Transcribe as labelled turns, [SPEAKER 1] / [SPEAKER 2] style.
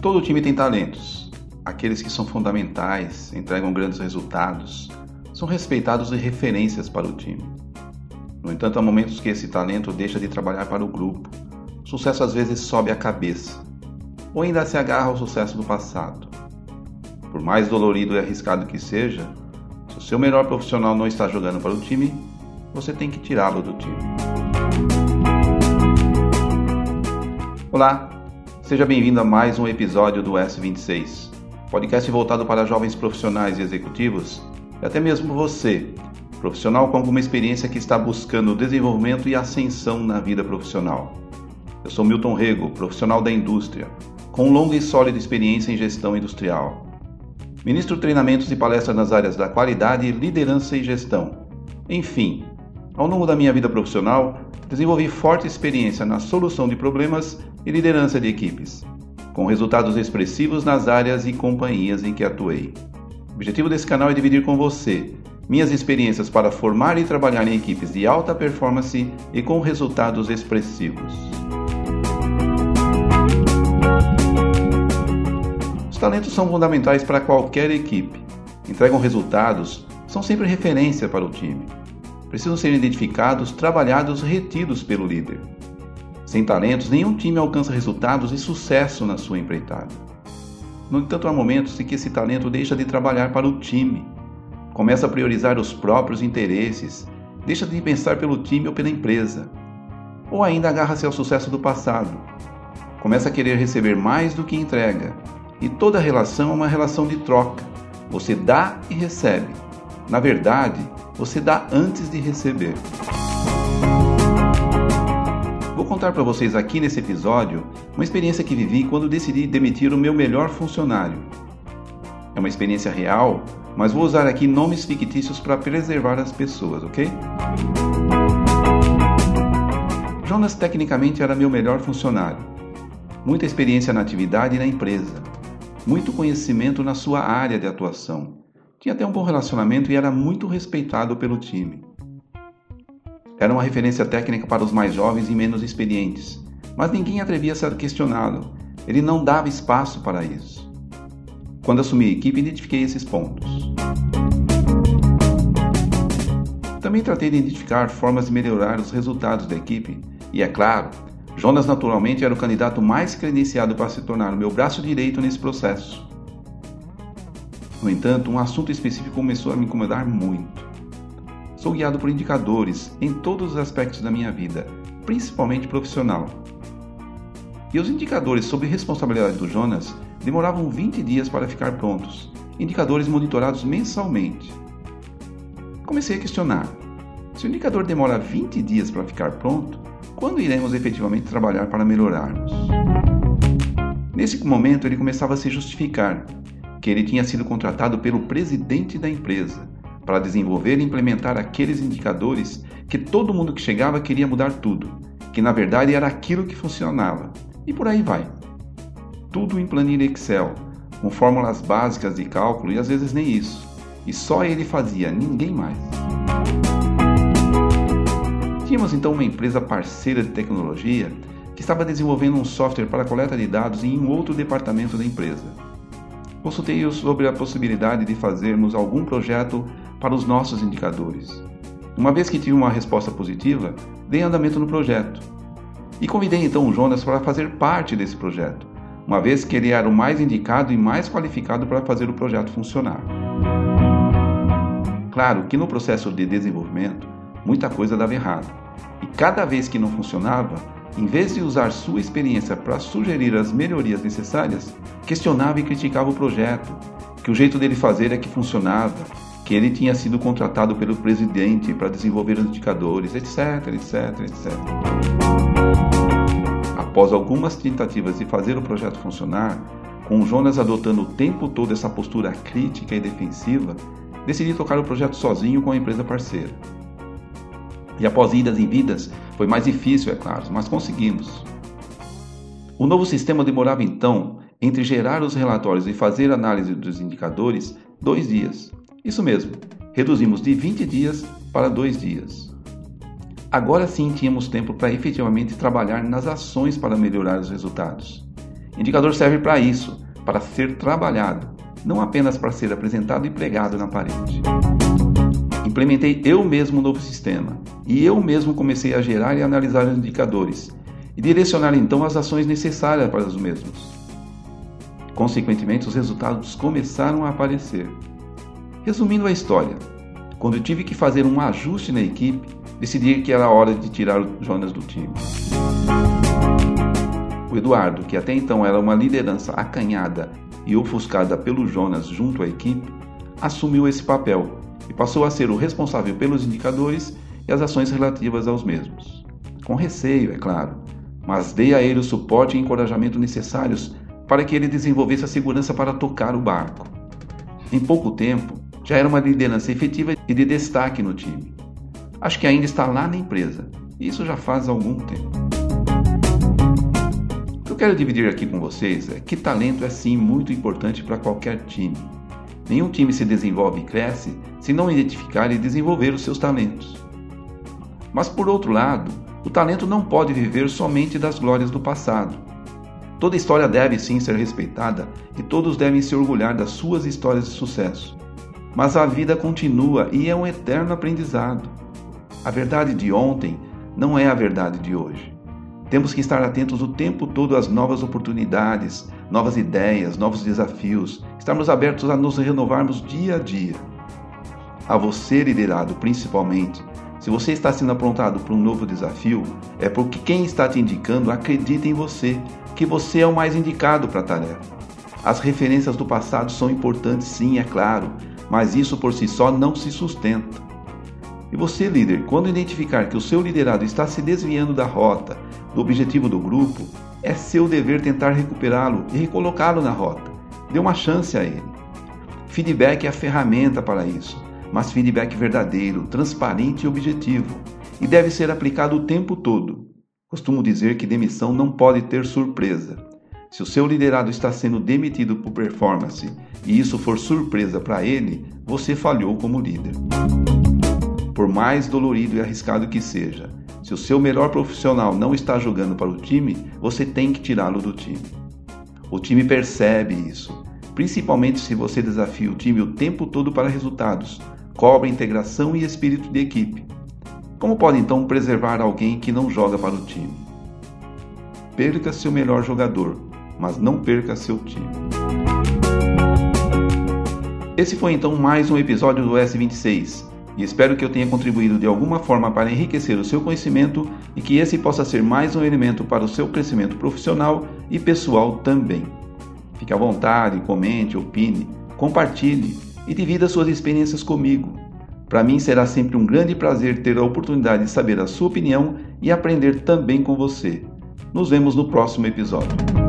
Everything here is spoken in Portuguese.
[SPEAKER 1] Todo time tem talentos. Aqueles que são fundamentais, entregam grandes resultados, são respeitados e referências para o time. No entanto, há momentos que esse talento deixa de trabalhar para o grupo. O sucesso às vezes sobe a cabeça, ou ainda se agarra ao sucesso do passado. Por mais dolorido e arriscado que seja, se o seu melhor profissional não está jogando para o time, você tem que tirá-lo do time. Olá, seja bem-vindo a mais um episódio do S26, podcast voltado para jovens profissionais e executivos, e até mesmo você, profissional com alguma experiência que está buscando desenvolvimento e ascensão na vida profissional. Eu sou Milton Rego, profissional da indústria, com longa e sólida experiência em gestão industrial. Ministro treinamentos e palestras nas áreas da qualidade, liderança e gestão. Enfim, ao longo da minha vida profissional, desenvolvi forte experiência na solução de problemas e liderança de equipes, com resultados expressivos nas áreas e companhias em que atuei. O objetivo desse canal é dividir com você minhas experiências para formar e trabalhar em equipes de alta performance e com resultados expressivos. talentos são fundamentais para qualquer equipe. Entregam resultados, são sempre referência para o time. Precisam ser identificados, trabalhados, retidos pelo líder. Sem talentos, nenhum time alcança resultados e sucesso na sua empreitada. No entanto, há momentos em que esse talento deixa de trabalhar para o time, começa a priorizar os próprios interesses, deixa de pensar pelo time ou pela empresa, ou ainda agarra-se ao sucesso do passado, começa a querer receber mais do que entrega e toda relação é uma relação de troca. Você dá e recebe. Na verdade, você dá antes de receber. Vou contar para vocês aqui nesse episódio uma experiência que vivi quando decidi demitir o meu melhor funcionário. É uma experiência real, mas vou usar aqui nomes fictícios para preservar as pessoas, ok? Jonas tecnicamente era meu melhor funcionário. Muita experiência na atividade e na empresa muito conhecimento na sua área de atuação. Tinha até um bom relacionamento e era muito respeitado pelo time. Era uma referência técnica para os mais jovens e menos experientes, mas ninguém atrevia-se a questioná-lo. Ele não dava espaço para isso. Quando assumi a equipe, identifiquei esses pontos. Também tratei de identificar formas de melhorar os resultados da equipe e, é claro, Jonas naturalmente era o candidato mais credenciado para se tornar o meu braço direito nesse processo. No entanto, um assunto específico começou a me incomodar muito. Sou guiado por indicadores em todos os aspectos da minha vida, principalmente profissional. E os indicadores sobre responsabilidade do Jonas demoravam 20 dias para ficar prontos, indicadores monitorados mensalmente. Comecei a questionar: se o indicador demora 20 dias para ficar pronto, quando iremos efetivamente trabalhar para melhorarmos? Nesse momento, ele começava a se justificar que ele tinha sido contratado pelo presidente da empresa para desenvolver e implementar aqueles indicadores que todo mundo que chegava queria mudar tudo, que na verdade era aquilo que funcionava. E por aí vai. Tudo em planilha Excel, com fórmulas básicas de cálculo e às vezes nem isso. E só ele fazia, ninguém mais. Tínhamos então uma empresa parceira de tecnologia que estava desenvolvendo um software para coleta de dados em um outro departamento da empresa. Consultei-os sobre a possibilidade de fazermos algum projeto para os nossos indicadores. Uma vez que tive uma resposta positiva, dei andamento no projeto. E convidei então o Jonas para fazer parte desse projeto, uma vez que ele era o mais indicado e mais qualificado para fazer o projeto funcionar. Claro que no processo de desenvolvimento, muita coisa dava errado. E cada vez que não funcionava, em vez de usar sua experiência para sugerir as melhorias necessárias, questionava e criticava o projeto, que o jeito dele fazer é que funcionava, que ele tinha sido contratado pelo presidente para desenvolver os indicadores, etc, etc, etc. Após algumas tentativas de fazer o projeto funcionar, com Jonas adotando o tempo todo essa postura crítica e defensiva, decidi tocar o projeto sozinho com a empresa parceira. E após idas e vidas, foi mais difícil, é claro, mas conseguimos. O novo sistema demorava então, entre gerar os relatórios e fazer análise dos indicadores, dois dias. Isso mesmo, reduzimos de 20 dias para dois dias. Agora sim tínhamos tempo para efetivamente trabalhar nas ações para melhorar os resultados. Indicador serve para isso, para ser trabalhado, não apenas para ser apresentado e pregado na parede. Implementei eu mesmo o novo sistema e eu mesmo comecei a gerar e analisar os indicadores e direcionar então as ações necessárias para os mesmos. Consequentemente, os resultados começaram a aparecer. Resumindo a história, quando tive que fazer um ajuste na equipe, decidi que era hora de tirar o Jonas do time. O Eduardo, que até então era uma liderança acanhada e ofuscada pelo Jonas junto à equipe, assumiu esse papel e passou a ser o responsável pelos indicadores e as ações relativas aos mesmos. Com receio, é claro, mas dei a ele o suporte e encorajamento necessários para que ele desenvolvesse a segurança para tocar o barco. Em pouco tempo, já era uma liderança efetiva e de destaque no time. Acho que ainda está lá na empresa, e isso já faz algum tempo. O que eu quero dividir aqui com vocês é que talento é sim muito importante para qualquer time. Nenhum time se desenvolve e cresce se não identificar e desenvolver os seus talentos. Mas por outro lado, o talento não pode viver somente das glórias do passado. Toda história deve sim ser respeitada e todos devem se orgulhar das suas histórias de sucesso. Mas a vida continua e é um eterno aprendizado. A verdade de ontem não é a verdade de hoje. Temos que estar atentos o tempo todo às novas oportunidades, novas ideias, novos desafios, estarmos abertos a nos renovarmos dia a dia. A você, liderado principalmente, se você está sendo aprontado para um novo desafio, é porque quem está te indicando acredita em você, que você é o mais indicado para a tarefa. As referências do passado são importantes, sim, é claro, mas isso por si só não se sustenta. E você, líder, quando identificar que o seu liderado está se desviando da rota, do objetivo do grupo, é seu dever tentar recuperá-lo e recolocá-lo na rota. Dê uma chance a ele. Feedback é a ferramenta para isso mas feedback verdadeiro, transparente e objetivo, e deve ser aplicado o tempo todo. Costumo dizer que demissão não pode ter surpresa. Se o seu liderado está sendo demitido por performance e isso for surpresa para ele, você falhou como líder. Por mais dolorido e arriscado que seja, se o seu melhor profissional não está jogando para o time, você tem que tirá-lo do time. O time percebe isso, principalmente se você desafia o time o tempo todo para resultados, cobra integração e espírito de equipe. Como pode então preservar alguém que não joga para o time? Perca seu melhor jogador, mas não perca seu time. Esse foi então mais um episódio do S26 e espero que eu tenha contribuído de alguma forma para enriquecer o seu conhecimento e que esse possa ser mais um elemento para o seu crescimento profissional e pessoal também. Fique à vontade, comente, opine, compartilhe e divida suas experiências comigo. Para mim será sempre um grande prazer ter a oportunidade de saber a sua opinião e aprender também com você. Nos vemos no próximo episódio.